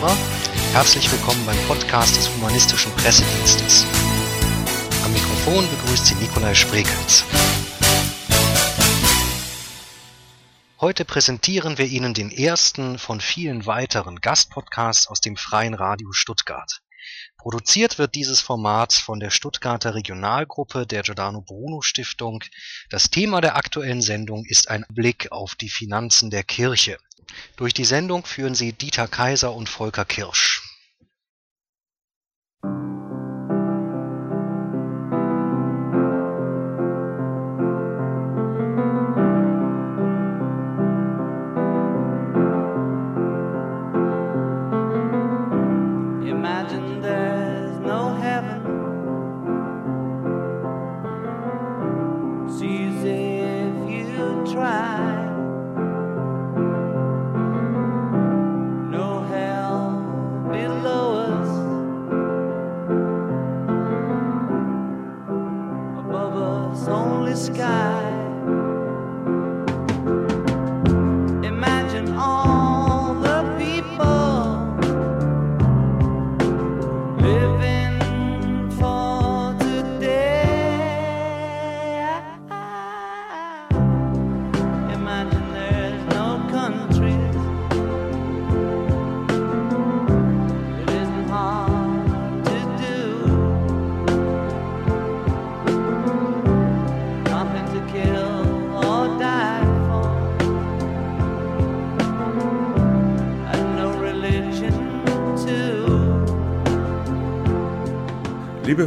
Hörer, herzlich willkommen beim Podcast des Humanistischen Pressedienstes. Am Mikrofon begrüßt Sie Nikolai Sprekels. Heute präsentieren wir Ihnen den ersten von vielen weiteren Gastpodcasts aus dem Freien Radio Stuttgart. Produziert wird dieses Format von der Stuttgarter Regionalgruppe der Giordano Bruno Stiftung. Das Thema der aktuellen Sendung ist ein Blick auf die Finanzen der Kirche. Durch die Sendung führen sie Dieter Kaiser und Volker Kirsch.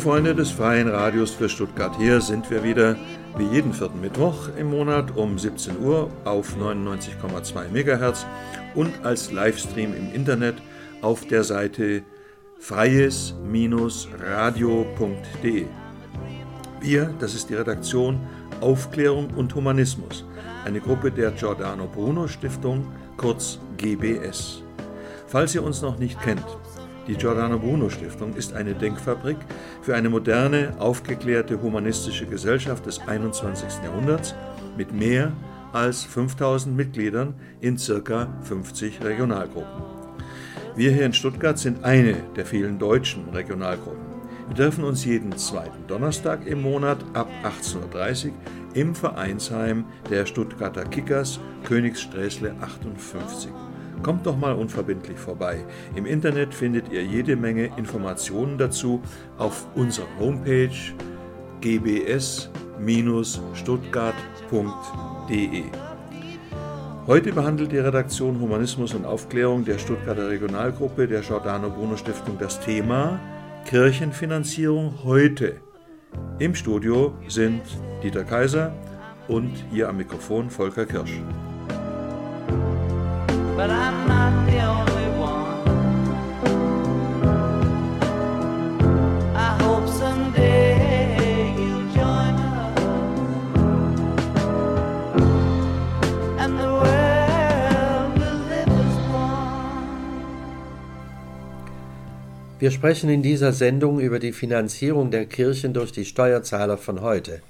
Freunde des Freien Radios für Stuttgart, hier sind wir wieder wie jeden vierten Mittwoch im Monat um 17 Uhr auf 99,2 MHz und als Livestream im Internet auf der Seite freies-radio.de. Wir, das ist die Redaktion Aufklärung und Humanismus, eine Gruppe der Giordano Bruno Stiftung, kurz GBS. Falls ihr uns noch nicht kennt, die Giordano Bruno Stiftung ist eine Denkfabrik für eine moderne, aufgeklärte humanistische Gesellschaft des 21. Jahrhunderts mit mehr als 5000 Mitgliedern in ca. 50 Regionalgruppen. Wir hier in Stuttgart sind eine der vielen deutschen Regionalgruppen. Wir treffen uns jeden zweiten Donnerstag im Monat ab 18.30 Uhr im Vereinsheim der Stuttgarter Kickers Königssträßle 58. Kommt doch mal unverbindlich vorbei. Im Internet findet ihr jede Menge Informationen dazu auf unserer Homepage gbs-stuttgart.de. Heute behandelt die Redaktion Humanismus und Aufklärung der Stuttgarter Regionalgruppe der Giordano Bruno Stiftung das Thema Kirchenfinanzierung heute. Im Studio sind Dieter Kaiser und hier am Mikrofon Volker Kirsch. Wir sprechen in dieser Sendung über die Finanzierung der Kirchen durch die Steuerzahler von heute.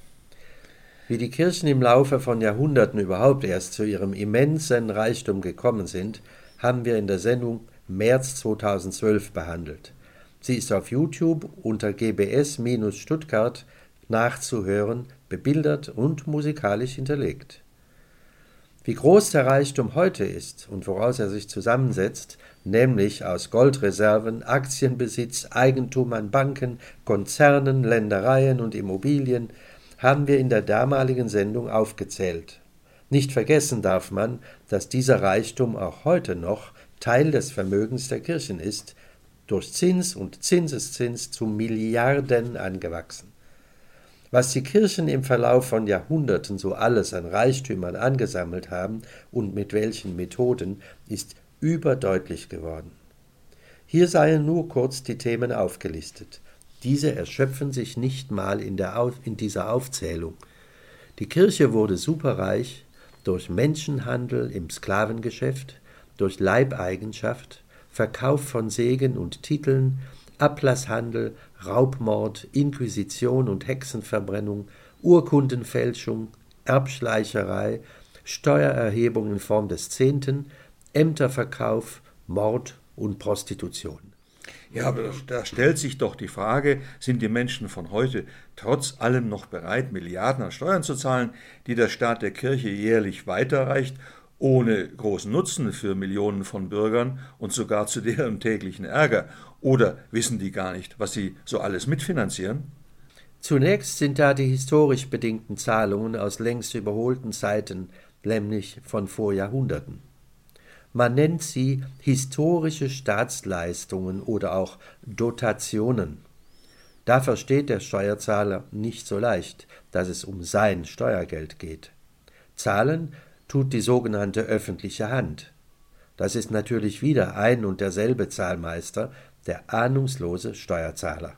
Wie die Kirchen im Laufe von Jahrhunderten überhaupt erst zu ihrem immensen Reichtum gekommen sind, haben wir in der Sendung März 2012 behandelt. Sie ist auf YouTube unter gbs-stuttgart nachzuhören, bebildert und musikalisch hinterlegt. Wie groß der Reichtum heute ist und woraus er sich zusammensetzt, nämlich aus Goldreserven, Aktienbesitz, Eigentum an Banken, Konzernen, Ländereien und Immobilien, haben wir in der damaligen Sendung aufgezählt. Nicht vergessen darf man, dass dieser Reichtum auch heute noch Teil des Vermögens der Kirchen ist, durch Zins und Zinseszins zu Milliarden angewachsen. Was die Kirchen im Verlauf von Jahrhunderten so alles an Reichtümern angesammelt haben und mit welchen Methoden, ist überdeutlich geworden. Hier seien nur kurz die Themen aufgelistet. Diese erschöpfen sich nicht mal in, der, in dieser Aufzählung. Die Kirche wurde superreich durch Menschenhandel im Sklavengeschäft, durch Leibeigenschaft, Verkauf von Segen und Titeln, Ablasshandel, Raubmord, Inquisition und Hexenverbrennung, Urkundenfälschung, Erbschleicherei, Steuererhebung in Form des Zehnten, Ämterverkauf, Mord und Prostitution. Ja, aber da stellt sich doch die Frage, sind die Menschen von heute trotz allem noch bereit, Milliarden an Steuern zu zahlen, die der Staat der Kirche jährlich weiterreicht, ohne großen Nutzen für Millionen von Bürgern und sogar zu deren täglichen Ärger? Oder wissen die gar nicht, was sie so alles mitfinanzieren? Zunächst sind da die historisch bedingten Zahlungen aus längst überholten Zeiten, nämlich von vor Jahrhunderten. Man nennt sie historische Staatsleistungen oder auch Dotationen. Da versteht der Steuerzahler nicht so leicht, dass es um sein Steuergeld geht. Zahlen tut die sogenannte öffentliche Hand. Das ist natürlich wieder ein und derselbe Zahlmeister, der ahnungslose Steuerzahler.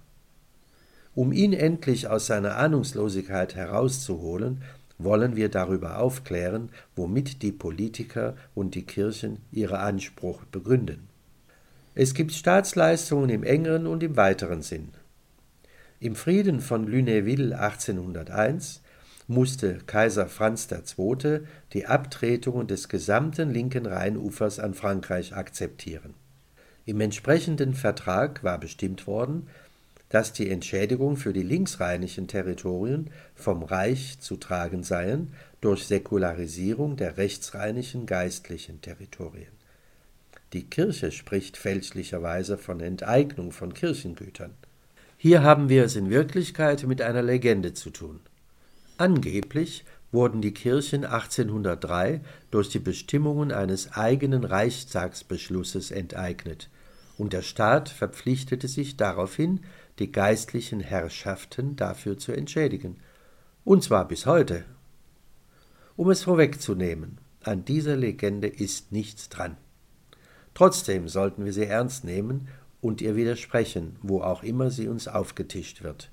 Um ihn endlich aus seiner Ahnungslosigkeit herauszuholen, wollen wir darüber aufklären, womit die Politiker und die Kirchen ihre Anspruch begründen. Es gibt Staatsleistungen im engeren und im weiteren Sinn. Im Frieden von Lunéville 1801 musste Kaiser Franz II. die Abtretungen des gesamten linken Rheinufers an Frankreich akzeptieren. Im entsprechenden Vertrag war bestimmt worden, dass die Entschädigung für die linksrheinischen Territorien vom Reich zu tragen seien durch Säkularisierung der rechtsrheinischen geistlichen Territorien. Die Kirche spricht fälschlicherweise von Enteignung von Kirchengütern. Hier haben wir es in Wirklichkeit mit einer Legende zu tun. Angeblich wurden die Kirchen 1803 durch die Bestimmungen eines eigenen Reichstagsbeschlusses enteignet, und der Staat verpflichtete sich daraufhin, die geistlichen Herrschaften dafür zu entschädigen, und zwar bis heute. Um es vorwegzunehmen, an dieser Legende ist nichts dran. Trotzdem sollten wir sie ernst nehmen und ihr widersprechen, wo auch immer sie uns aufgetischt wird.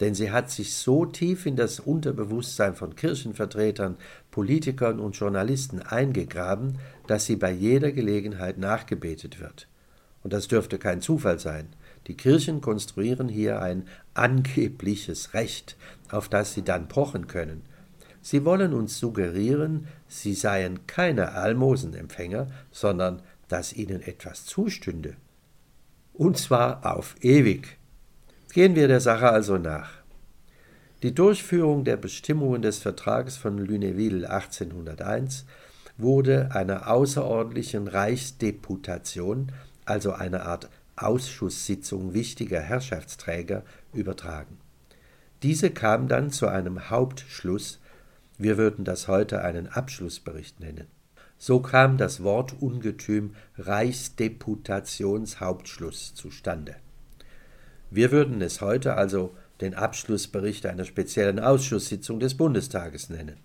Denn sie hat sich so tief in das Unterbewusstsein von Kirchenvertretern, Politikern und Journalisten eingegraben, dass sie bei jeder Gelegenheit nachgebetet wird. Und das dürfte kein Zufall sein. Die Kirchen konstruieren hier ein angebliches Recht, auf das sie dann pochen können. Sie wollen uns suggerieren, sie seien keine Almosenempfänger, sondern dass ihnen etwas zustünde. Und zwar auf ewig. Gehen wir der Sache also nach. Die Durchführung der Bestimmungen des Vertrages von Lunéville 1801 wurde einer außerordentlichen Reichsdeputation, also einer Art Ausschusssitzung wichtiger Herrschaftsträger übertragen. Diese kam dann zu einem Hauptschluss, wir würden das heute einen Abschlussbericht nennen. So kam das Wortungetüm Reichsdeputationshauptschluss zustande. Wir würden es heute also den Abschlussbericht einer speziellen Ausschusssitzung des Bundestages nennen.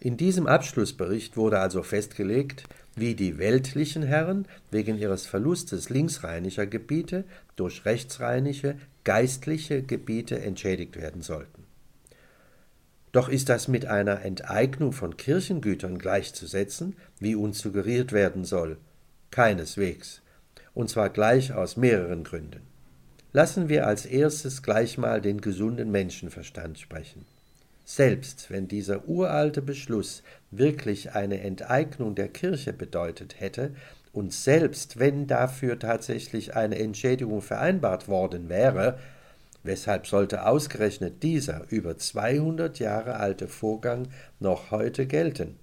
In diesem Abschlussbericht wurde also festgelegt, wie die weltlichen Herren wegen ihres Verlustes linksrheinischer Gebiete durch rechtsrheinische, geistliche Gebiete entschädigt werden sollten. Doch ist das mit einer Enteignung von Kirchengütern gleichzusetzen, wie uns suggeriert werden soll? Keineswegs, und zwar gleich aus mehreren Gründen. Lassen wir als erstes gleich mal den gesunden Menschenverstand sprechen. Selbst wenn dieser uralte Beschluss wirklich eine Enteignung der Kirche bedeutet hätte, und selbst wenn dafür tatsächlich eine Entschädigung vereinbart worden wäre, weshalb sollte ausgerechnet dieser über 200 Jahre alte Vorgang noch heute gelten?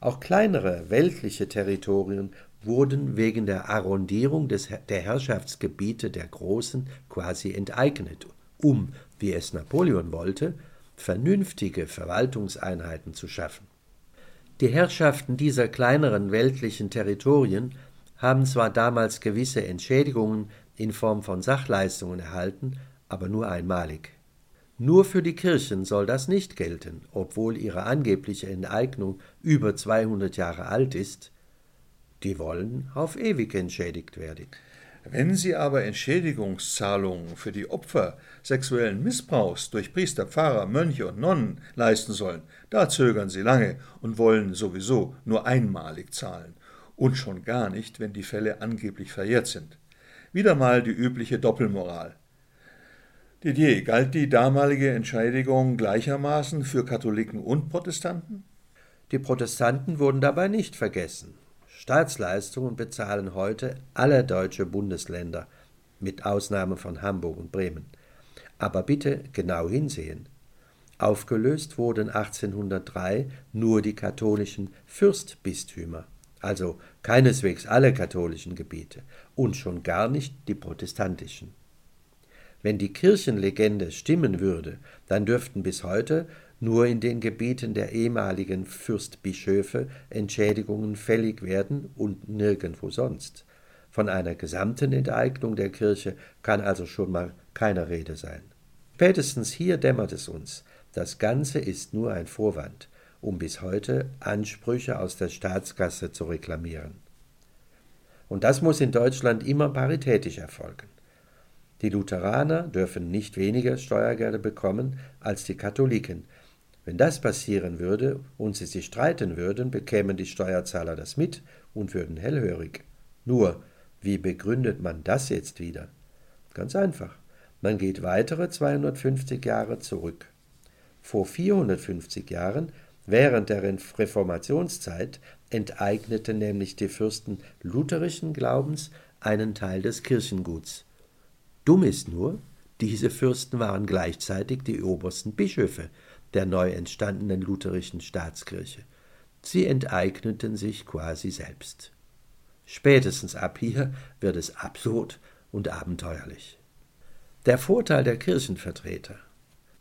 Auch kleinere weltliche Territorien wurden wegen der Arrondierung des, der Herrschaftsgebiete der Großen quasi enteignet, um, wie es Napoleon wollte, vernünftige Verwaltungseinheiten zu schaffen. Die Herrschaften dieser kleineren weltlichen Territorien haben zwar damals gewisse Entschädigungen in Form von Sachleistungen erhalten, aber nur einmalig. Nur für die Kirchen soll das nicht gelten, obwohl ihre angebliche Enteignung über 200 Jahre alt ist. Die wollen auf ewig entschädigt werden. Wenn sie aber Entschädigungszahlungen für die Opfer sexuellen Missbrauchs durch Priester, Pfarrer, Mönche und Nonnen leisten sollen, da zögern sie lange und wollen sowieso nur einmalig zahlen. Und schon gar nicht, wenn die Fälle angeblich verjährt sind. Wieder mal die übliche Doppelmoral. Didier, galt die damalige Entschädigung gleichermaßen für Katholiken und Protestanten? Die Protestanten wurden dabei nicht vergessen. Staatsleistungen bezahlen heute alle deutsche Bundesländer, mit Ausnahme von Hamburg und Bremen. Aber bitte genau hinsehen. Aufgelöst wurden 1803 nur die katholischen Fürstbistümer, also keineswegs alle katholischen Gebiete und schon gar nicht die protestantischen. Wenn die Kirchenlegende stimmen würde, dann dürften bis heute nur in den Gebieten der ehemaligen Fürstbischöfe Entschädigungen fällig werden und nirgendwo sonst. Von einer gesamten Enteignung der Kirche kann also schon mal keine Rede sein. Spätestens hier dämmert es uns, das Ganze ist nur ein Vorwand, um bis heute Ansprüche aus der Staatskasse zu reklamieren. Und das muss in Deutschland immer paritätisch erfolgen. Die Lutheraner dürfen nicht weniger Steuergelder bekommen als die Katholiken. Wenn das passieren würde und sie sich streiten würden, bekämen die Steuerzahler das mit und würden hellhörig. Nur, wie begründet man das jetzt wieder? Ganz einfach. Man geht weitere 250 Jahre zurück. Vor 450 Jahren, während der Reformationszeit, enteigneten nämlich die Fürsten lutherischen Glaubens einen Teil des Kirchenguts. Dumm ist nur, diese Fürsten waren gleichzeitig die obersten Bischöfe der neu entstandenen lutherischen Staatskirche. Sie enteigneten sich quasi selbst. Spätestens ab hier wird es absurd und abenteuerlich. Der Vorteil der Kirchenvertreter,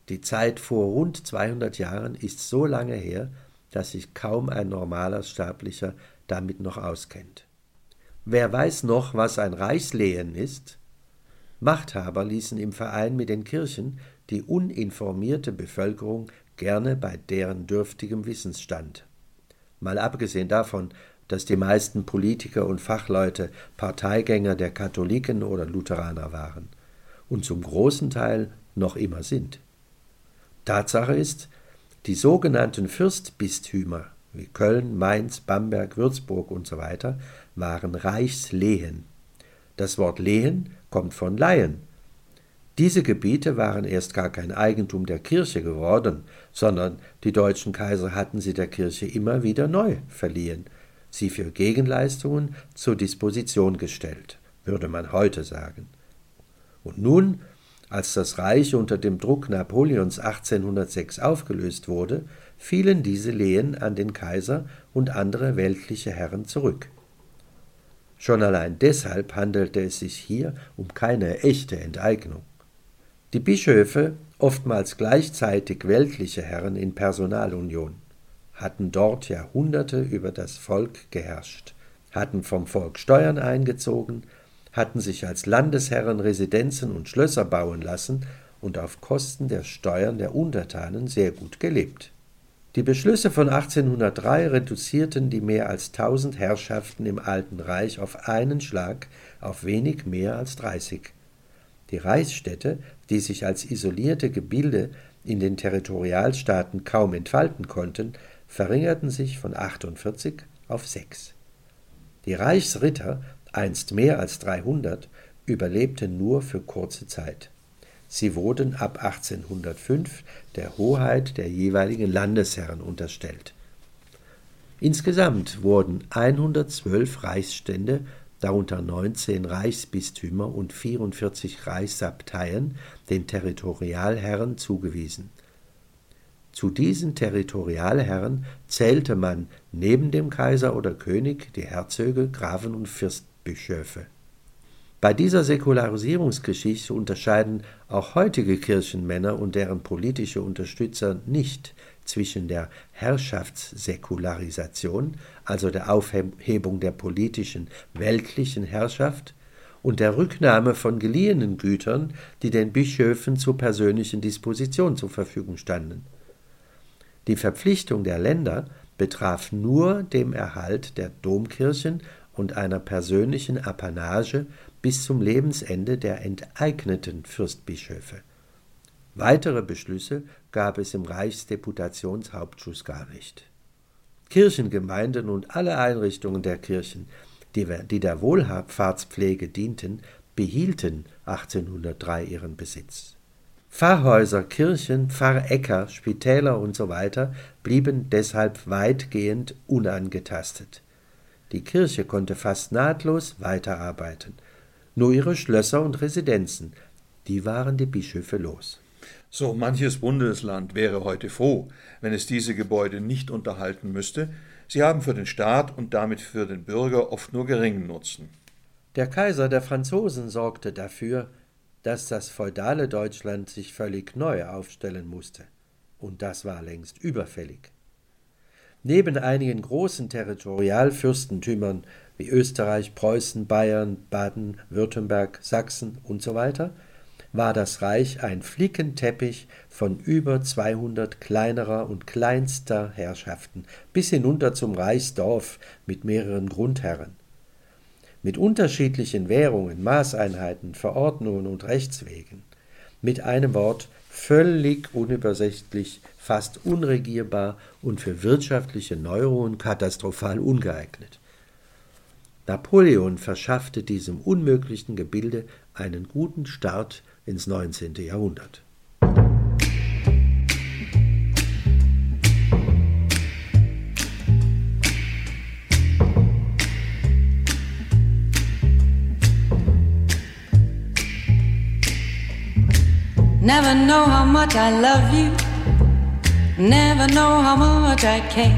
die Zeit vor rund 200 Jahren ist so lange her, dass sich kaum ein normaler Sterblicher damit noch auskennt. Wer weiß noch, was ein Reichslehen ist? Machthaber ließen im Verein mit den Kirchen die uninformierte Bevölkerung gerne bei deren dürftigem Wissensstand. Mal abgesehen davon, dass die meisten Politiker und Fachleute Parteigänger der Katholiken oder Lutheraner waren und zum großen Teil noch immer sind. Tatsache ist, die sogenannten Fürstbistümer wie Köln, Mainz, Bamberg, Würzburg usw. So waren Reichslehen. Das Wort Lehen kommt von Laien. Diese Gebiete waren erst gar kein Eigentum der Kirche geworden, sondern die deutschen Kaiser hatten sie der Kirche immer wieder neu verliehen, sie für Gegenleistungen zur Disposition gestellt, würde man heute sagen. Und nun als das Reich unter dem Druck Napoleons 1806 aufgelöst wurde, fielen diese Lehen an den Kaiser und andere weltliche Herren zurück. Schon allein deshalb handelte es sich hier um keine echte Enteignung. Die Bischöfe, oftmals gleichzeitig weltliche Herren in Personalunion, hatten dort Jahrhunderte über das Volk geherrscht, hatten vom Volk Steuern eingezogen, hatten sich als Landesherren Residenzen und Schlösser bauen lassen und auf Kosten der Steuern der Untertanen sehr gut gelebt. Die Beschlüsse von 1803 reduzierten die mehr als tausend Herrschaften im Alten Reich auf einen Schlag auf wenig mehr als dreißig. Die Reichsstädte, die sich als isolierte Gebilde in den Territorialstaaten kaum entfalten konnten, verringerten sich von 48 auf sechs. Die Reichsritter einst mehr als 300, überlebten nur für kurze Zeit. Sie wurden ab 1805 der Hoheit der jeweiligen Landesherren unterstellt. Insgesamt wurden 112 Reichsstände, darunter 19 Reichsbistümer und 44 Reichsabteien, den Territorialherren zugewiesen. Zu diesen Territorialherren zählte man neben dem Kaiser oder König die Herzöge, Grafen und Fürsten Bischöfe. Bei dieser Säkularisierungsgeschichte unterscheiden auch heutige Kirchenmänner und deren politische Unterstützer nicht zwischen der Herrschaftssäkularisation, also der Aufhebung der politischen weltlichen Herrschaft, und der Rücknahme von geliehenen Gütern, die den Bischöfen zur persönlichen Disposition zur Verfügung standen. Die Verpflichtung der Länder betraf nur dem Erhalt der Domkirchen und einer persönlichen Apanage bis zum Lebensende der enteigneten Fürstbischöfe. Weitere Beschlüsse gab es im Reichsdeputationshauptschuss gar nicht. Kirchengemeinden und alle Einrichtungen der Kirchen, die, die der Wohlfahrtspflege dienten, behielten 1803 ihren Besitz. Pfarrhäuser, Kirchen, Pfarräcker, Spitäler usw. So blieben deshalb weitgehend unangetastet. Die Kirche konnte fast nahtlos weiterarbeiten. Nur ihre Schlösser und Residenzen, die waren die Bischöfe los. So manches Bundesland wäre heute froh, wenn es diese Gebäude nicht unterhalten müsste. Sie haben für den Staat und damit für den Bürger oft nur geringen Nutzen. Der Kaiser der Franzosen sorgte dafür, dass das feudale Deutschland sich völlig neu aufstellen musste. Und das war längst überfällig. Neben einigen großen Territorialfürstentümern wie Österreich, Preußen, Bayern, Baden, Württemberg, Sachsen usw. So war das Reich ein Flickenteppich von über 200 kleinerer und kleinster Herrschaften bis hinunter zum Reichsdorf mit mehreren Grundherren. Mit unterschiedlichen Währungen, Maßeinheiten, Verordnungen und Rechtswegen. Mit einem Wort völlig unübersichtlich, fast unregierbar und für wirtschaftliche Neuerungen katastrophal ungeeignet. Napoleon verschaffte diesem unmöglichen Gebilde einen guten Start ins 19. Jahrhundert. Never know how much I love you. Never know how much I care.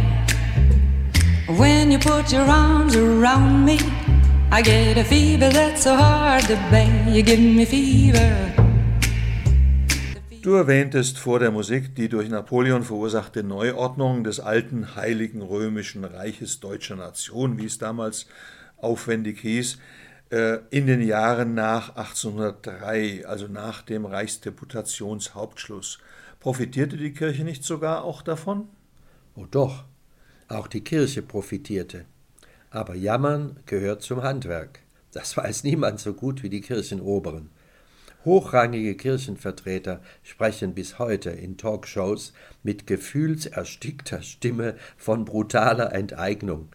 When you put your arms around me, I get a fever that's so hard to bear. You give me fever. Du erwähntest vor der Musik die durch Napoleon verursachte Neuordnung des alten Heiligen Römischen Reiches deutscher Nation, wie es damals aufwendig hieß. Äh, in den Jahren nach 1803, also nach dem Reichsdeputationshauptschluss. Profitierte die Kirche nicht sogar auch davon? Oh doch, auch die Kirche profitierte. Aber Jammern gehört zum Handwerk. Das weiß niemand so gut wie die Kirchenoberen. Hochrangige Kirchenvertreter sprechen bis heute in Talkshows mit gefühlserstickter Stimme von brutaler Enteignung.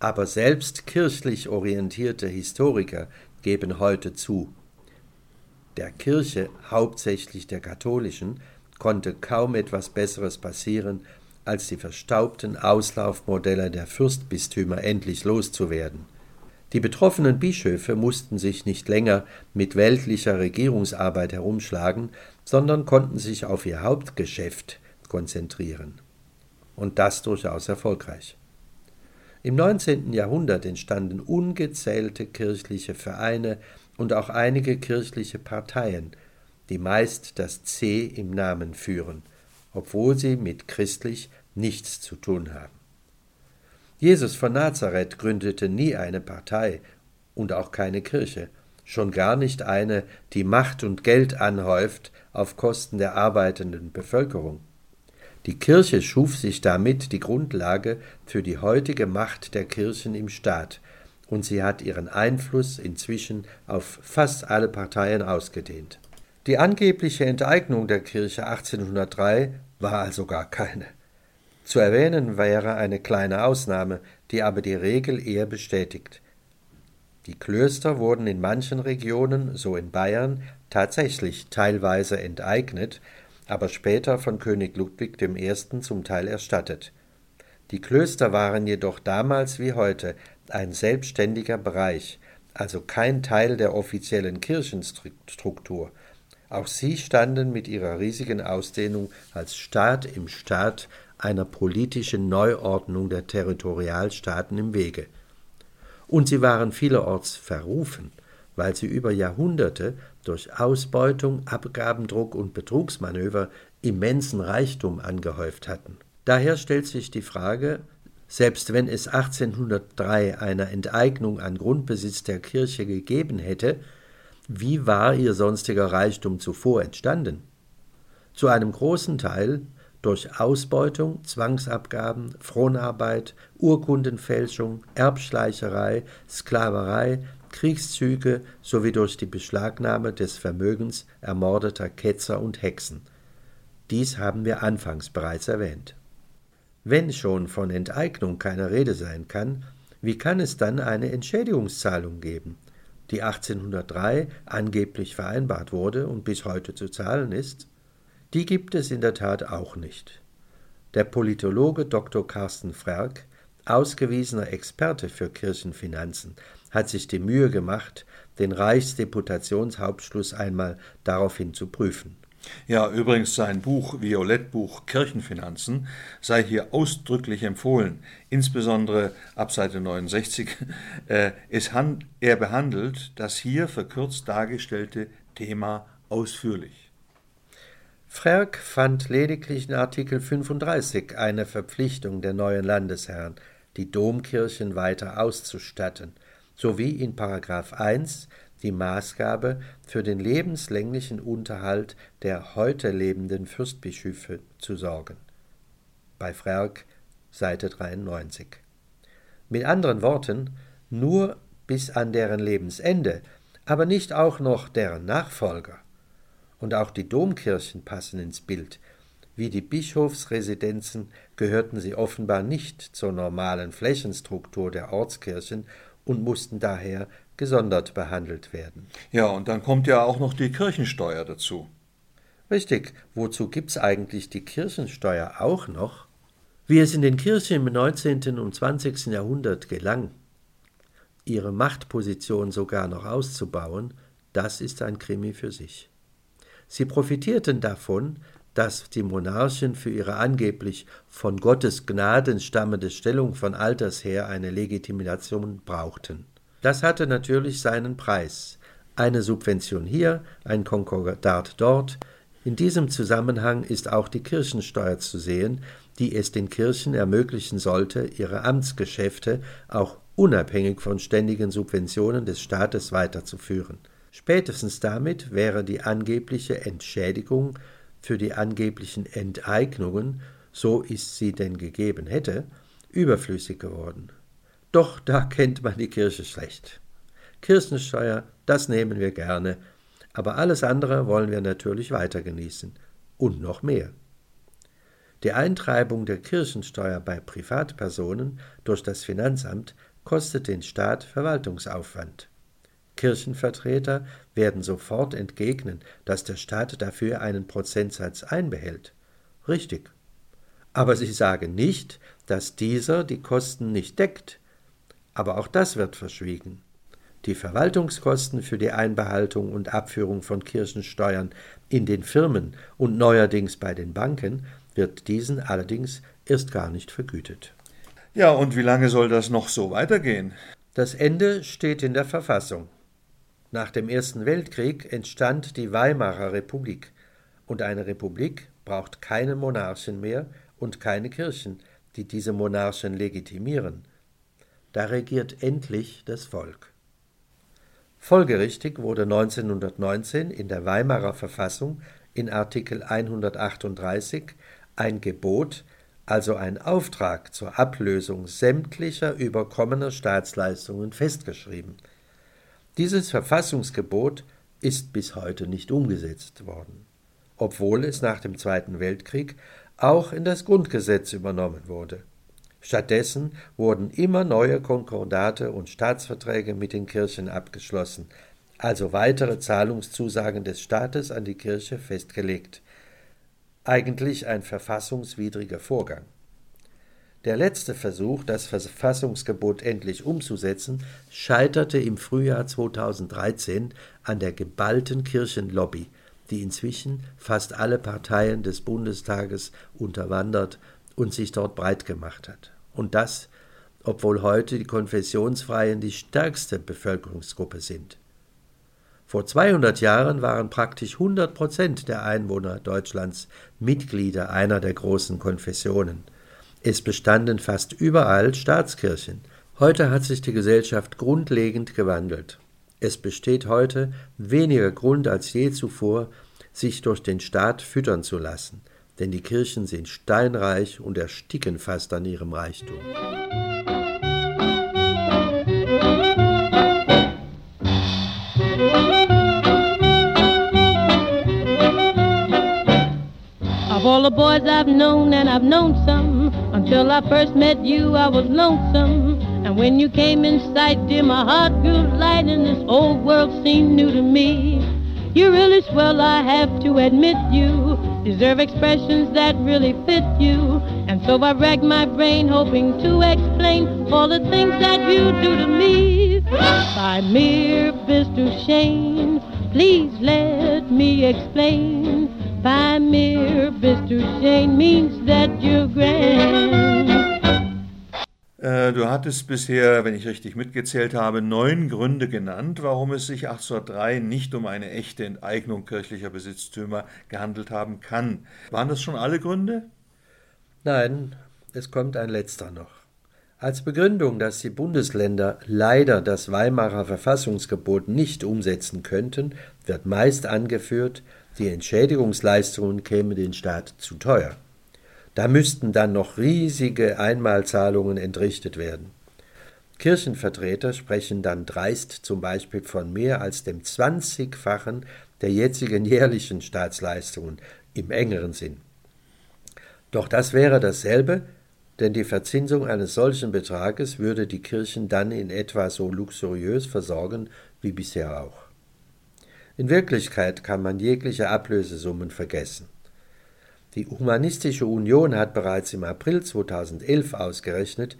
Aber selbst kirchlich orientierte Historiker geben heute zu, der Kirche, hauptsächlich der katholischen, konnte kaum etwas Besseres passieren, als die verstaubten Auslaufmodelle der Fürstbistümer endlich loszuwerden. Die betroffenen Bischöfe mussten sich nicht länger mit weltlicher Regierungsarbeit herumschlagen, sondern konnten sich auf ihr Hauptgeschäft konzentrieren. Und das durchaus erfolgreich. Im 19. Jahrhundert entstanden ungezählte kirchliche Vereine und auch einige kirchliche Parteien, die meist das C im Namen führen, obwohl sie mit christlich nichts zu tun haben. Jesus von Nazareth gründete nie eine Partei und auch keine Kirche, schon gar nicht eine, die Macht und Geld anhäuft auf Kosten der arbeitenden Bevölkerung. Die Kirche schuf sich damit die Grundlage für die heutige Macht der Kirchen im Staat, und sie hat ihren Einfluss inzwischen auf fast alle Parteien ausgedehnt. Die angebliche Enteignung der Kirche 1803 war also gar keine. Zu erwähnen wäre eine kleine Ausnahme, die aber die Regel eher bestätigt. Die Klöster wurden in manchen Regionen, so in Bayern, tatsächlich teilweise enteignet, aber später von König Ludwig I. zum Teil erstattet. Die Klöster waren jedoch damals wie heute ein selbstständiger Bereich, also kein Teil der offiziellen Kirchenstruktur. Auch sie standen mit ihrer riesigen Ausdehnung als Staat im Staat einer politischen Neuordnung der Territorialstaaten im Wege. Und sie waren vielerorts verrufen, weil sie über Jahrhunderte durch Ausbeutung, Abgabendruck und Betrugsmanöver immensen Reichtum angehäuft hatten. Daher stellt sich die Frage, selbst wenn es 1803 einer Enteignung an Grundbesitz der Kirche gegeben hätte, wie war ihr sonstiger Reichtum zuvor entstanden? Zu einem großen Teil durch Ausbeutung, Zwangsabgaben, Fronarbeit, Urkundenfälschung, Erbschleicherei, Sklaverei, Kriegszüge sowie durch die Beschlagnahme des Vermögens ermordeter Ketzer und Hexen. Dies haben wir anfangs bereits erwähnt. Wenn schon von Enteignung keine Rede sein kann, wie kann es dann eine Entschädigungszahlung geben, die 1803 angeblich vereinbart wurde und bis heute zu zahlen ist? Die gibt es in der Tat auch nicht. Der Politologe Dr. Carsten Frerk ausgewiesener Experte für Kirchenfinanzen, hat sich die Mühe gemacht, den Reichsdeputationshauptschluss einmal daraufhin zu prüfen. Ja, übrigens sein Buch, Violettbuch Kirchenfinanzen, sei hier ausdrücklich empfohlen, insbesondere ab Seite 69. Äh, es han, er behandelt das hier verkürzt dargestellte Thema ausführlich. Frerk fand lediglich in Artikel 35 eine Verpflichtung der neuen Landesherren, die Domkirchen weiter auszustatten, sowie in Paragraph 1 die Maßgabe für den lebenslänglichen Unterhalt der heute lebenden Fürstbischöfe zu sorgen. Bei Frerk Seite 93. Mit anderen Worten, nur bis an deren Lebensende, aber nicht auch noch deren Nachfolger. Und auch die Domkirchen passen ins Bild. Wie die Bischofsresidenzen gehörten sie offenbar nicht zur normalen Flächenstruktur der Ortskirchen und mussten daher gesondert behandelt werden. Ja, und dann kommt ja auch noch die Kirchensteuer dazu. Richtig, wozu gibt's eigentlich die Kirchensteuer auch noch? Wie es in den Kirchen im 19. und 20. Jahrhundert gelang, ihre Machtposition sogar noch auszubauen, das ist ein Krimi für sich. Sie profitierten davon, dass die Monarchen für ihre angeblich von Gottes Gnaden stammende Stellung von alters her eine Legitimation brauchten. Das hatte natürlich seinen Preis. Eine Subvention hier, ein Konkordat dort. In diesem Zusammenhang ist auch die Kirchensteuer zu sehen, die es den Kirchen ermöglichen sollte, ihre Amtsgeschäfte auch unabhängig von ständigen Subventionen des Staates weiterzuführen. Spätestens damit wäre die angebliche Entschädigung für die angeblichen Enteignungen, so ist sie denn gegeben hätte, überflüssig geworden. Doch da kennt man die Kirche schlecht. Kirchensteuer, das nehmen wir gerne, aber alles andere wollen wir natürlich weiter genießen. Und noch mehr. Die Eintreibung der Kirchensteuer bei Privatpersonen durch das Finanzamt kostet den Staat Verwaltungsaufwand. Kirchenvertreter werden sofort entgegnen, dass der Staat dafür einen Prozentsatz einbehält. Richtig. Aber sie sagen nicht, dass dieser die Kosten nicht deckt, aber auch das wird verschwiegen. Die Verwaltungskosten für die Einbehaltung und Abführung von Kirchensteuern in den Firmen und neuerdings bei den Banken wird diesen allerdings erst gar nicht vergütet. Ja, und wie lange soll das noch so weitergehen? Das Ende steht in der Verfassung. Nach dem Ersten Weltkrieg entstand die Weimarer Republik, und eine Republik braucht keine Monarchen mehr und keine Kirchen, die diese Monarchen legitimieren. Da regiert endlich das Volk. Folgerichtig wurde 1919 in der Weimarer Verfassung in Artikel 138 ein Gebot, also ein Auftrag zur Ablösung sämtlicher überkommener Staatsleistungen festgeschrieben. Dieses Verfassungsgebot ist bis heute nicht umgesetzt worden, obwohl es nach dem Zweiten Weltkrieg auch in das Grundgesetz übernommen wurde. Stattdessen wurden immer neue Konkordate und Staatsverträge mit den Kirchen abgeschlossen, also weitere Zahlungszusagen des Staates an die Kirche festgelegt. Eigentlich ein verfassungswidriger Vorgang. Der letzte Versuch, das Verfassungsgebot endlich umzusetzen, scheiterte im Frühjahr 2013 an der geballten Kirchenlobby, die inzwischen fast alle Parteien des Bundestages unterwandert und sich dort breit gemacht hat. Und das, obwohl heute die Konfessionsfreien die stärkste Bevölkerungsgruppe sind. Vor 200 Jahren waren praktisch 100 Prozent der Einwohner Deutschlands Mitglieder einer der großen Konfessionen. Es bestanden fast überall Staatskirchen. Heute hat sich die Gesellschaft grundlegend gewandelt. Es besteht heute weniger Grund als je zuvor, sich durch den Staat füttern zu lassen – denn die Kirchen sind steinreich und ersticken fast an ihrem Reichtum. Of all the boys I've known, and I've known some, until I first met you, I was lonesome. And when you came in sight, dear, my heart grew light, and this old world seemed new to me. You're really swell, I have to admit you. deserve expressions that really fit you. And so I rack my brain hoping to explain all the things that you do to me. By mere Mr. Shane, please let me explain. By mere Mr. Shane means that you're grand. Äh, du hattest bisher, wenn ich richtig mitgezählt habe, neun Gründe genannt, warum es sich 1803 nicht um eine echte Enteignung kirchlicher Besitztümer gehandelt haben kann. Waren das schon alle Gründe? Nein, es kommt ein letzter noch. Als Begründung, dass die Bundesländer leider das Weimarer Verfassungsgebot nicht umsetzen könnten, wird meist angeführt, die Entschädigungsleistungen kämen den Staat zu teuer. Da müssten dann noch riesige Einmalzahlungen entrichtet werden. Kirchenvertreter sprechen dann dreist zum Beispiel von mehr als dem zwanzigfachen der jetzigen jährlichen Staatsleistungen im engeren Sinn. Doch das wäre dasselbe, denn die Verzinsung eines solchen Betrages würde die Kirchen dann in etwa so luxuriös versorgen wie bisher auch. In Wirklichkeit kann man jegliche Ablösesummen vergessen. Die Humanistische Union hat bereits im April 2011 ausgerechnet,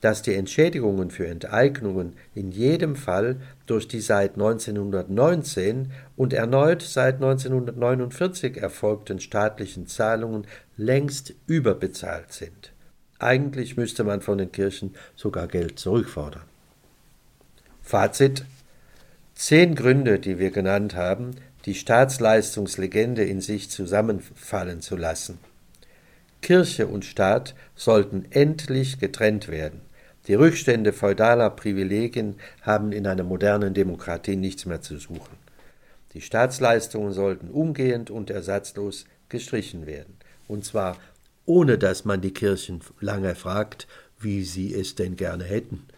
dass die Entschädigungen für Enteignungen in jedem Fall durch die seit 1919 und erneut seit 1949 erfolgten staatlichen Zahlungen längst überbezahlt sind. Eigentlich müsste man von den Kirchen sogar Geld zurückfordern. Fazit Zehn Gründe, die wir genannt haben, die Staatsleistungslegende in sich zusammenfallen zu lassen. Kirche und Staat sollten endlich getrennt werden. Die Rückstände feudaler Privilegien haben in einer modernen Demokratie nichts mehr zu suchen. Die Staatsleistungen sollten umgehend und ersatzlos gestrichen werden, und zwar ohne dass man die Kirchen lange fragt, wie sie es denn gerne hätten.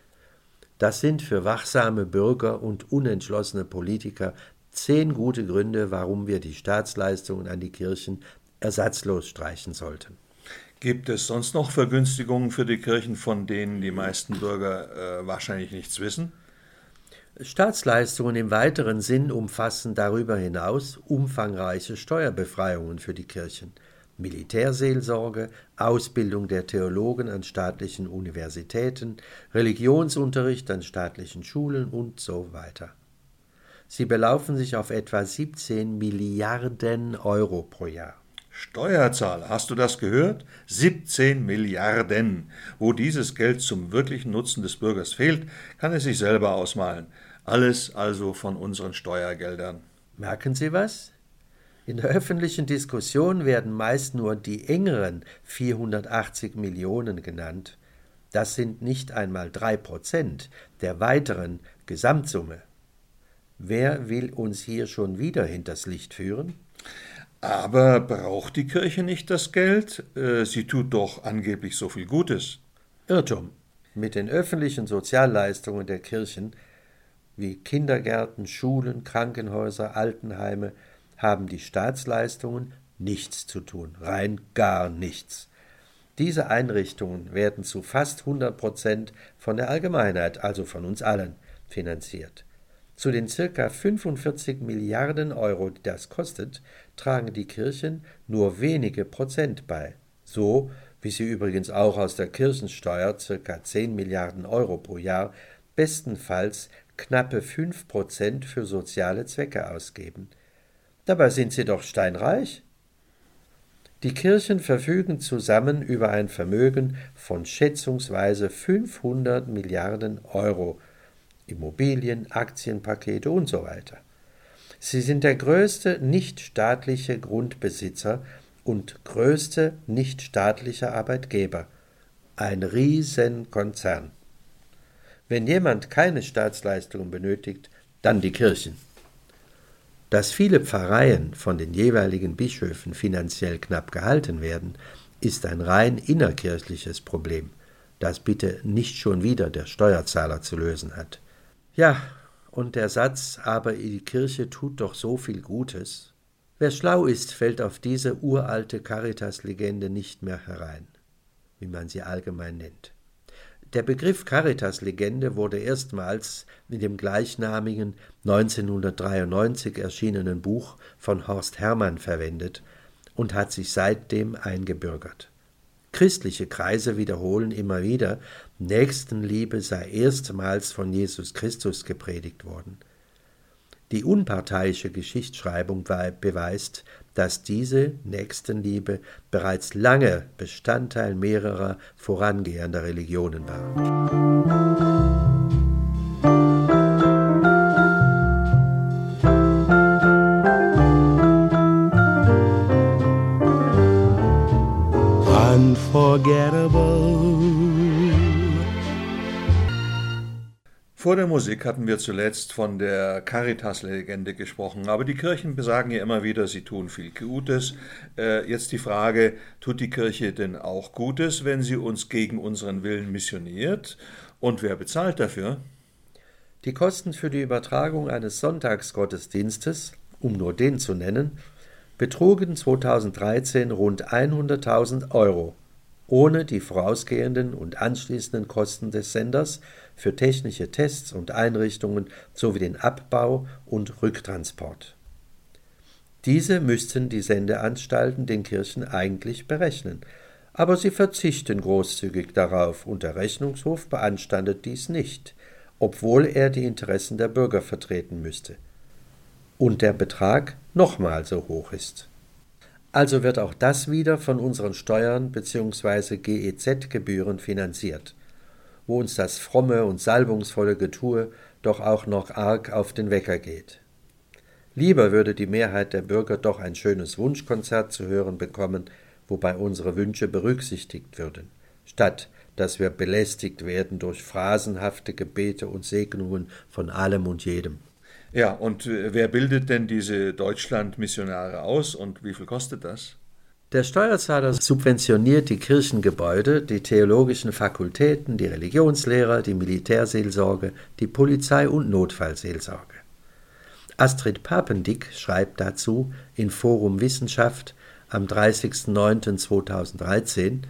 Das sind für wachsame Bürger und unentschlossene Politiker zehn gute Gründe, warum wir die Staatsleistungen an die Kirchen ersatzlos streichen sollten. Gibt es sonst noch Vergünstigungen für die Kirchen, von denen die meisten Bürger äh, wahrscheinlich nichts wissen? Staatsleistungen im weiteren Sinn umfassen darüber hinaus umfangreiche Steuerbefreiungen für die Kirchen, Militärseelsorge, Ausbildung der Theologen an staatlichen Universitäten, Religionsunterricht an staatlichen Schulen und so weiter. Sie belaufen sich auf etwa 17 Milliarden Euro pro Jahr. Steuerzahler, hast du das gehört? 17 Milliarden. Wo dieses Geld zum wirklichen Nutzen des Bürgers fehlt, kann er sich selber ausmalen. Alles also von unseren Steuergeldern. Merken Sie was? In der öffentlichen Diskussion werden meist nur die engeren 480 Millionen genannt. Das sind nicht einmal drei Prozent der weiteren Gesamtsumme. Wer will uns hier schon wieder hinters Licht führen? Aber braucht die Kirche nicht das Geld? Äh, sie tut doch angeblich so viel Gutes. Irrtum. Mit den öffentlichen Sozialleistungen der Kirchen wie Kindergärten, Schulen, Krankenhäuser, Altenheime haben die Staatsleistungen nichts zu tun, rein gar nichts. Diese Einrichtungen werden zu fast 100 Prozent von der Allgemeinheit, also von uns allen, finanziert. Zu den circa 45 Milliarden Euro, die das kostet, tragen die Kirchen nur wenige Prozent bei. So wie sie übrigens auch aus der Kirchensteuer circa 10 Milliarden Euro pro Jahr bestenfalls knappe 5 Prozent für soziale Zwecke ausgeben. Dabei sind sie doch steinreich. Die Kirchen verfügen zusammen über ein Vermögen von schätzungsweise 500 Milliarden Euro Immobilien, Aktienpakete und so weiter. Sie sind der größte nichtstaatliche Grundbesitzer und größte nichtstaatliche Arbeitgeber. Ein Riesenkonzern. Wenn jemand keine Staatsleistungen benötigt, dann die Kirchen. Dass viele Pfarreien von den jeweiligen Bischöfen finanziell knapp gehalten werden, ist ein rein innerkirchliches Problem, das bitte nicht schon wieder der Steuerzahler zu lösen hat. Ja, und der Satz, aber die Kirche tut doch so viel Gutes. Wer schlau ist, fällt auf diese uralte Caritas-Legende nicht mehr herein, wie man sie allgemein nennt. Der Begriff Caritas-Legende wurde erstmals in dem gleichnamigen 1993 erschienenen Buch von Horst Hermann verwendet, und hat sich seitdem eingebürgert. Christliche Kreise wiederholen immer wieder, Nächstenliebe sei erstmals von Jesus Christus gepredigt worden. Die unparteiische Geschichtsschreibung beweist, dass diese Nächstenliebe bereits lange Bestandteil mehrerer vorangehender Religionen war. Vor der Musik hatten wir zuletzt von der Caritas-Legende gesprochen, aber die Kirchen besagen ja immer wieder, sie tun viel Gutes. Äh, jetzt die Frage, tut die Kirche denn auch Gutes, wenn sie uns gegen unseren Willen missioniert? Und wer bezahlt dafür? Die Kosten für die Übertragung eines Sonntagsgottesdienstes, um nur den zu nennen, betrugen 2013 rund 100.000 Euro ohne die vorausgehenden und anschließenden Kosten des Senders für technische Tests und Einrichtungen sowie den Abbau und Rücktransport. Diese müssten die Sendeanstalten den Kirchen eigentlich berechnen, aber sie verzichten großzügig darauf und der Rechnungshof beanstandet dies nicht, obwohl er die Interessen der Bürger vertreten müsste. Und der Betrag nochmal so hoch ist. Also wird auch das wieder von unseren Steuern bzw. GEZ-Gebühren finanziert, wo uns das fromme und salbungsvolle Getue doch auch noch arg auf den Wecker geht. Lieber würde die Mehrheit der Bürger doch ein schönes Wunschkonzert zu hören bekommen, wobei unsere Wünsche berücksichtigt würden, statt dass wir belästigt werden durch phrasenhafte Gebete und Segnungen von allem und jedem. Ja, und äh, wer bildet denn diese Deutschland-Missionare aus und wie viel kostet das? Der Steuerzahler subventioniert die Kirchengebäude, die theologischen Fakultäten, die Religionslehrer, die Militärseelsorge, die Polizei und Notfallseelsorge. Astrid Papendick schreibt dazu in Forum Wissenschaft am 30.09.2013,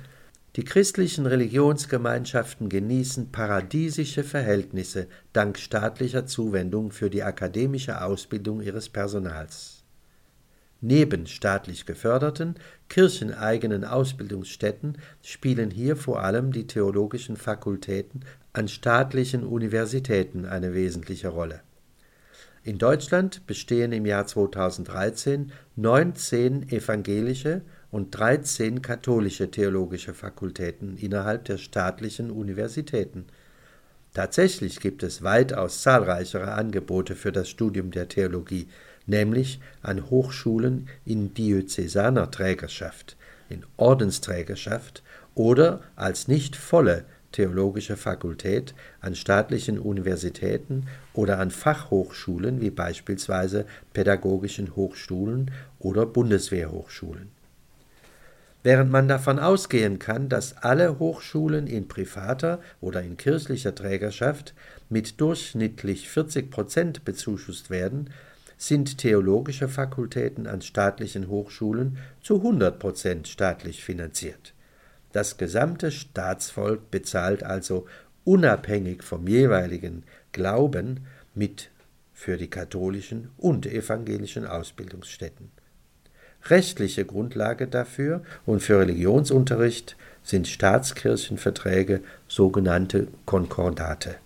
die christlichen Religionsgemeinschaften genießen paradiesische Verhältnisse dank staatlicher Zuwendung für die akademische Ausbildung ihres Personals. Neben staatlich geförderten, kircheneigenen Ausbildungsstätten spielen hier vor allem die theologischen Fakultäten an staatlichen Universitäten eine wesentliche Rolle. In Deutschland bestehen im Jahr 2013 19 evangelische und 13 katholische theologische Fakultäten innerhalb der staatlichen Universitäten. Tatsächlich gibt es weitaus zahlreichere Angebote für das Studium der Theologie, nämlich an Hochschulen in diözesaner Trägerschaft, in Ordensträgerschaft oder als nicht volle theologische Fakultät an staatlichen Universitäten oder an Fachhochschulen wie beispielsweise pädagogischen Hochschulen oder Bundeswehrhochschulen. Während man davon ausgehen kann, dass alle Hochschulen in privater oder in kirchlicher Trägerschaft mit durchschnittlich 40 Prozent bezuschusst werden, sind theologische Fakultäten an staatlichen Hochschulen zu 100 Prozent staatlich finanziert. Das gesamte Staatsvolk bezahlt also unabhängig vom jeweiligen Glauben mit für die katholischen und evangelischen Ausbildungsstätten. Rechtliche Grundlage dafür und für Religionsunterricht sind Staatskirchenverträge, sogenannte Konkordate.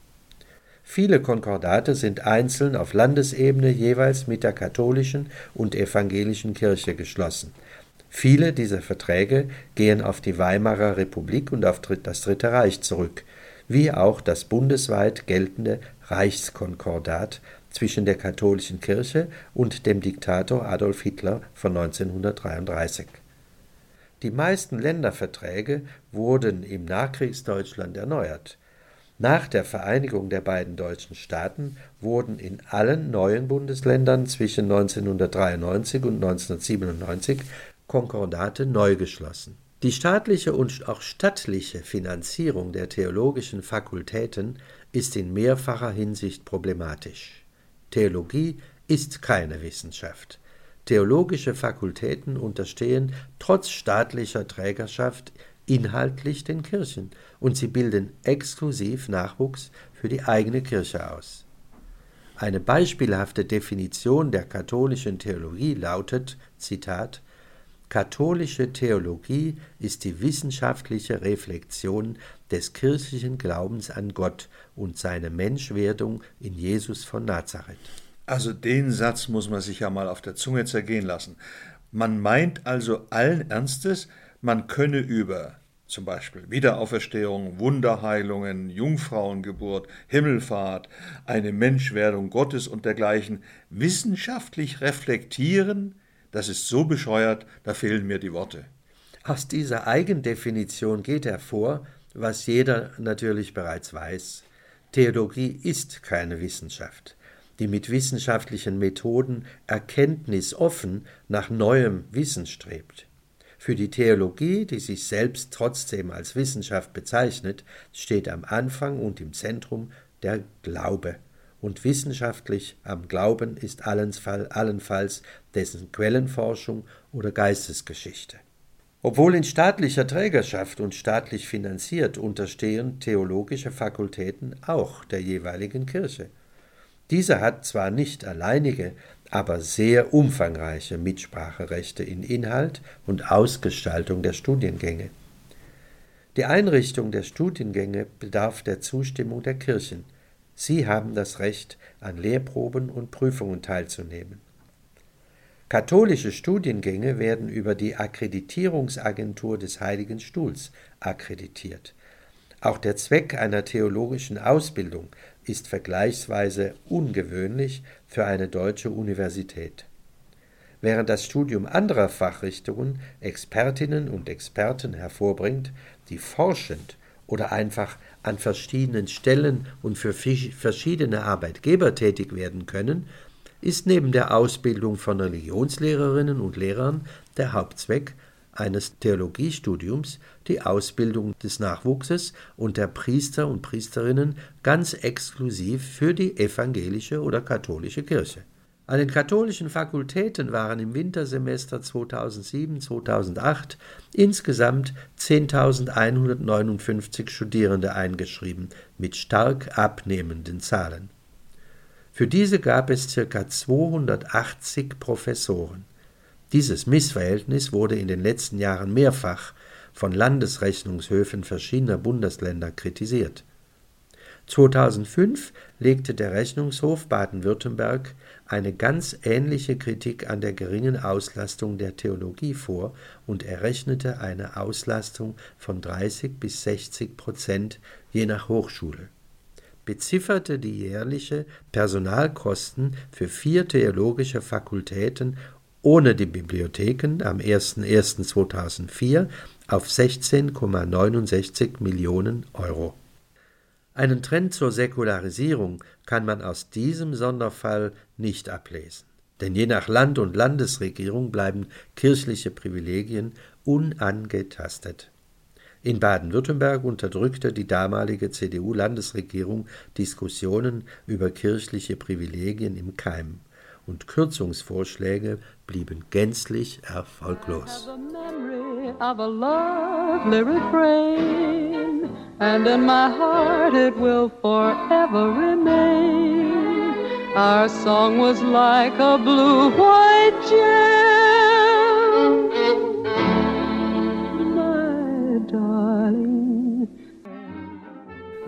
Viele Konkordate sind einzeln auf Landesebene jeweils mit der katholischen und evangelischen Kirche geschlossen. Viele dieser Verträge gehen auf die Weimarer Republik und auf das Dritte Reich zurück, wie auch das bundesweit geltende Reichskonkordat zwischen der katholischen Kirche und dem Diktator Adolf Hitler von 1933. Die meisten Länderverträge wurden im Nachkriegsdeutschland erneuert. Nach der Vereinigung der beiden deutschen Staaten wurden in allen neuen Bundesländern zwischen 1993 und 1997 Konkordate neu geschlossen. Die staatliche und auch stattliche Finanzierung der theologischen Fakultäten ist in mehrfacher Hinsicht problematisch. Theologie ist keine Wissenschaft. Theologische Fakultäten unterstehen trotz staatlicher Trägerschaft inhaltlich den Kirchen und sie bilden exklusiv Nachwuchs für die eigene Kirche aus. Eine beispielhafte Definition der katholischen Theologie lautet, Zitat, Katholische Theologie ist die wissenschaftliche Reflexion des kirchlichen Glaubens an Gott und seine Menschwerdung in Jesus von Nazareth. Also den Satz muss man sich ja mal auf der Zunge zergehen lassen. Man meint also allen Ernstes, man könne über zum Beispiel Wiederauferstehung, Wunderheilungen, Jungfrauengeburt, Himmelfahrt, eine Menschwerdung Gottes und dergleichen wissenschaftlich reflektieren, das ist so bescheuert, da fehlen mir die Worte. Aus dieser Eigendefinition geht hervor, was jeder natürlich bereits weiß. Theologie ist keine Wissenschaft, die mit wissenschaftlichen Methoden erkenntnisoffen nach neuem Wissen strebt. Für die Theologie, die sich selbst trotzdem als Wissenschaft bezeichnet, steht am Anfang und im Zentrum der Glaube. Und wissenschaftlich am Glauben ist allenfalls dessen Quellenforschung oder Geistesgeschichte. Obwohl in staatlicher Trägerschaft und staatlich finanziert unterstehen theologische Fakultäten auch der jeweiligen Kirche. Diese hat zwar nicht alleinige, aber sehr umfangreiche Mitspracherechte in Inhalt und Ausgestaltung der Studiengänge. Die Einrichtung der Studiengänge bedarf der Zustimmung der Kirchen. Sie haben das Recht, an Lehrproben und Prüfungen teilzunehmen. Katholische Studiengänge werden über die Akkreditierungsagentur des Heiligen Stuhls akkreditiert. Auch der Zweck einer theologischen Ausbildung ist vergleichsweise ungewöhnlich für eine deutsche Universität. Während das Studium anderer Fachrichtungen Expertinnen und Experten hervorbringt, die forschend oder einfach an verschiedenen Stellen und für verschiedene Arbeitgeber tätig werden können, ist neben der Ausbildung von Religionslehrerinnen und Lehrern der Hauptzweck eines Theologiestudiums die Ausbildung des Nachwuchses und der Priester und Priesterinnen ganz exklusiv für die evangelische oder katholische Kirche. An den katholischen Fakultäten waren im Wintersemester 2007-2008 insgesamt 10.159 Studierende eingeschrieben, mit stark abnehmenden Zahlen. Für diese gab es ca. 280 Professoren. Dieses Missverhältnis wurde in den letzten Jahren mehrfach von Landesrechnungshöfen verschiedener Bundesländer kritisiert. 2005 legte der Rechnungshof Baden-Württemberg eine ganz ähnliche Kritik an der geringen Auslastung der Theologie vor und errechnete eine Auslastung von 30 bis 60 Prozent je nach Hochschule bezifferte die jährliche Personalkosten für vier theologische Fakultäten ohne die Bibliotheken am 01.01.2004 auf 16,69 Millionen Euro. Einen Trend zur Säkularisierung kann man aus diesem Sonderfall nicht ablesen, denn je nach Land und Landesregierung bleiben kirchliche Privilegien unangetastet. In Baden-Württemberg unterdrückte die damalige CDU-Landesregierung Diskussionen über kirchliche Privilegien im Keim und Kürzungsvorschläge blieben gänzlich erfolglos. Our song was like a blue white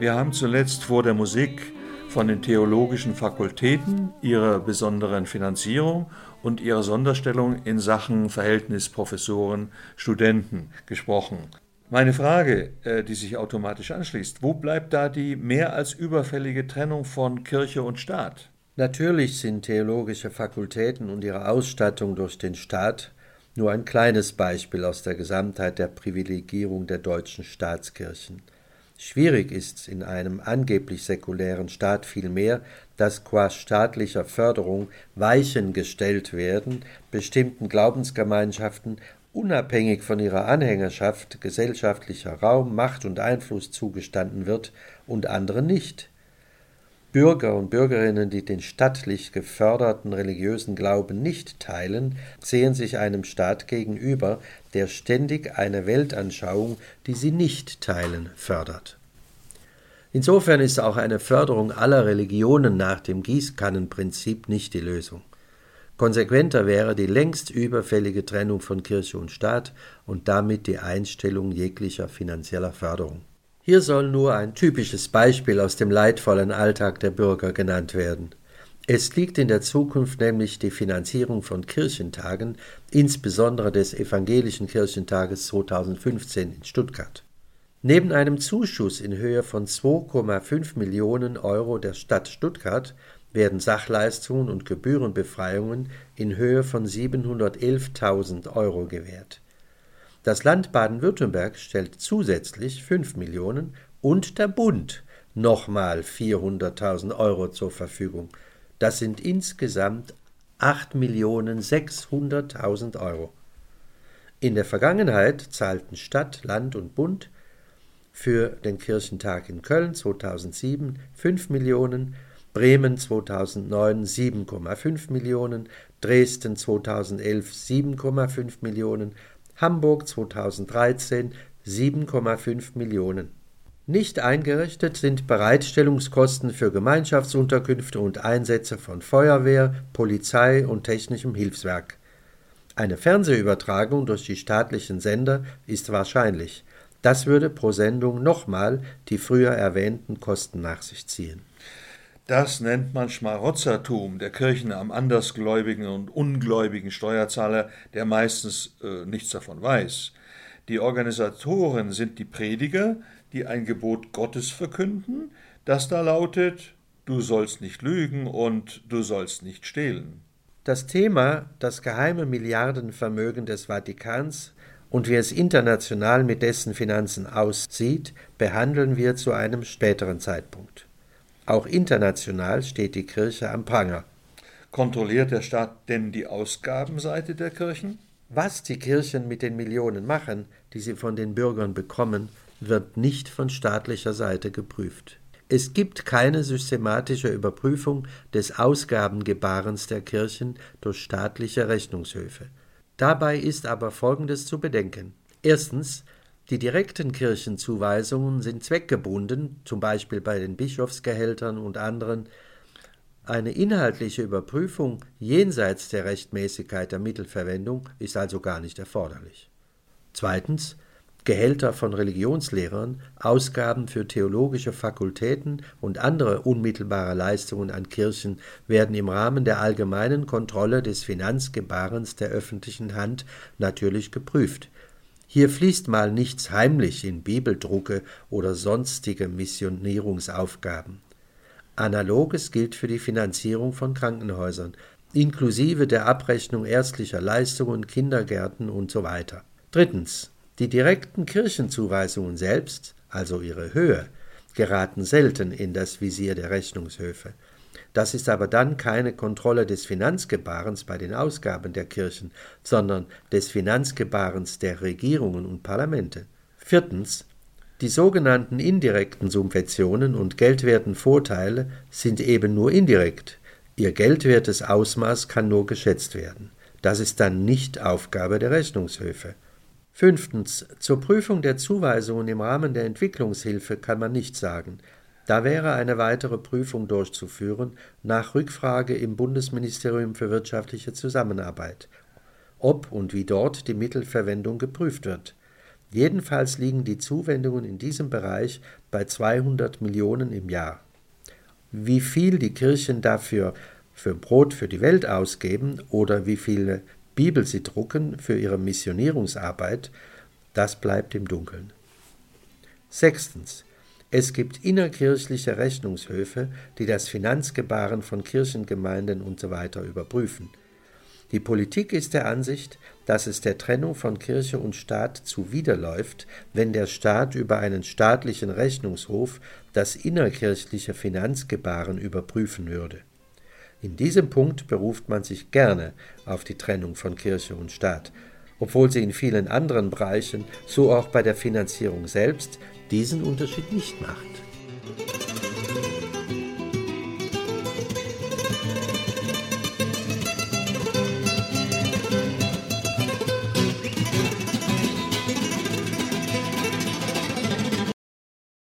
Wir haben zuletzt vor der Musik von den theologischen Fakultäten, ihrer besonderen Finanzierung und ihrer Sonderstellung in Sachen Verhältnis Professoren-Studenten gesprochen. Meine Frage, äh, die sich automatisch anschließt, wo bleibt da die mehr als überfällige Trennung von Kirche und Staat? Natürlich sind theologische Fakultäten und ihre Ausstattung durch den Staat nur ein kleines Beispiel aus der Gesamtheit der Privilegierung der deutschen Staatskirchen. Schwierig ist in einem angeblich säkulären Staat vielmehr, dass qua staatlicher Förderung Weichen gestellt werden, bestimmten Glaubensgemeinschaften unabhängig von ihrer Anhängerschaft gesellschaftlicher Raum, Macht und Einfluss zugestanden wird und anderen nicht. Bürger und Bürgerinnen, die den stattlich geförderten religiösen Glauben nicht teilen, sehen sich einem Staat gegenüber, der ständig eine Weltanschauung, die sie nicht teilen, fördert. Insofern ist auch eine Förderung aller Religionen nach dem Gießkannenprinzip nicht die Lösung. Konsequenter wäre die längst überfällige Trennung von Kirche und Staat und damit die Einstellung jeglicher finanzieller Förderung. Hier soll nur ein typisches Beispiel aus dem leidvollen Alltag der Bürger genannt werden. Es liegt in der Zukunft nämlich die Finanzierung von Kirchentagen, insbesondere des Evangelischen Kirchentages 2015 in Stuttgart. Neben einem Zuschuss in Höhe von 2,5 Millionen Euro der Stadt Stuttgart werden Sachleistungen und Gebührenbefreiungen in Höhe von 711.000 Euro gewährt. Das Land Baden-Württemberg stellt zusätzlich 5 Millionen und der Bund nochmal 400.000 Euro zur Verfügung. Das sind insgesamt 8.600.000 Euro. In der Vergangenheit zahlten Stadt, Land und Bund für den Kirchentag in Köln 2007 5 Millionen, Bremen 2009 7,5 Millionen, Dresden 2011 7,5 Millionen, Hamburg 2013 7,5 Millionen. Nicht eingerichtet sind Bereitstellungskosten für Gemeinschaftsunterkünfte und Einsätze von Feuerwehr, Polizei und technischem Hilfswerk. Eine Fernsehübertragung durch die staatlichen Sender ist wahrscheinlich. Das würde pro Sendung nochmal die früher erwähnten Kosten nach sich ziehen. Das nennt man Schmarotzertum der Kirchen am andersgläubigen und ungläubigen Steuerzahler, der meistens äh, nichts davon weiß. Die Organisatoren sind die Prediger, die ein Gebot Gottes verkünden, das da lautet, du sollst nicht lügen und du sollst nicht stehlen. Das Thema, das geheime Milliardenvermögen des Vatikans und wie es international mit dessen Finanzen aussieht, behandeln wir zu einem späteren Zeitpunkt. Auch international steht die Kirche am Pranger. Kontrolliert der Staat denn die Ausgabenseite der Kirchen? Was die Kirchen mit den Millionen machen, die sie von den Bürgern bekommen, wird nicht von staatlicher Seite geprüft. Es gibt keine systematische Überprüfung des Ausgabengebarens der Kirchen durch staatliche Rechnungshöfe. Dabei ist aber Folgendes zu bedenken. Erstens die direkten Kirchenzuweisungen sind zweckgebunden, zum Beispiel bei den Bischofsgehältern und anderen. Eine inhaltliche Überprüfung jenseits der Rechtmäßigkeit der Mittelverwendung ist also gar nicht erforderlich. Zweitens Gehälter von Religionslehrern, Ausgaben für theologische Fakultäten und andere unmittelbare Leistungen an Kirchen werden im Rahmen der allgemeinen Kontrolle des Finanzgebarens der öffentlichen Hand natürlich geprüft. Hier fließt mal nichts heimlich in Bibeldrucke oder sonstige Missionierungsaufgaben. Analoges gilt für die Finanzierung von Krankenhäusern, inklusive der Abrechnung ärztlicher Leistungen, Kindergärten usw. So Drittens. Die direkten Kirchenzuweisungen selbst, also ihre Höhe, geraten selten in das Visier der Rechnungshöfe. Das ist aber dann keine Kontrolle des Finanzgebarens bei den Ausgaben der Kirchen, sondern des Finanzgebarens der Regierungen und Parlamente. Viertens. Die sogenannten indirekten Subventionen und geldwerten Vorteile sind eben nur indirekt. Ihr geldwertes Ausmaß kann nur geschätzt werden. Das ist dann nicht Aufgabe der Rechnungshöfe. Fünftens. Zur Prüfung der Zuweisungen im Rahmen der Entwicklungshilfe kann man nichts sagen. Da wäre eine weitere Prüfung durchzuführen nach Rückfrage im Bundesministerium für wirtschaftliche Zusammenarbeit, ob und wie dort die Mittelverwendung geprüft wird. Jedenfalls liegen die Zuwendungen in diesem Bereich bei 200 Millionen im Jahr. Wie viel die Kirchen dafür für Brot für die Welt ausgeben oder wie viele Bibel sie drucken für ihre Missionierungsarbeit, das bleibt im Dunkeln. Sechstens. Es gibt innerkirchliche Rechnungshöfe, die das Finanzgebaren von Kirchengemeinden usw. So überprüfen. Die Politik ist der Ansicht, dass es der Trennung von Kirche und Staat zuwiderläuft, wenn der Staat über einen staatlichen Rechnungshof das innerkirchliche Finanzgebaren überprüfen würde. In diesem Punkt beruft man sich gerne auf die Trennung von Kirche und Staat, obwohl sie in vielen anderen Bereichen, so auch bei der Finanzierung selbst, diesen Unterschied nicht macht.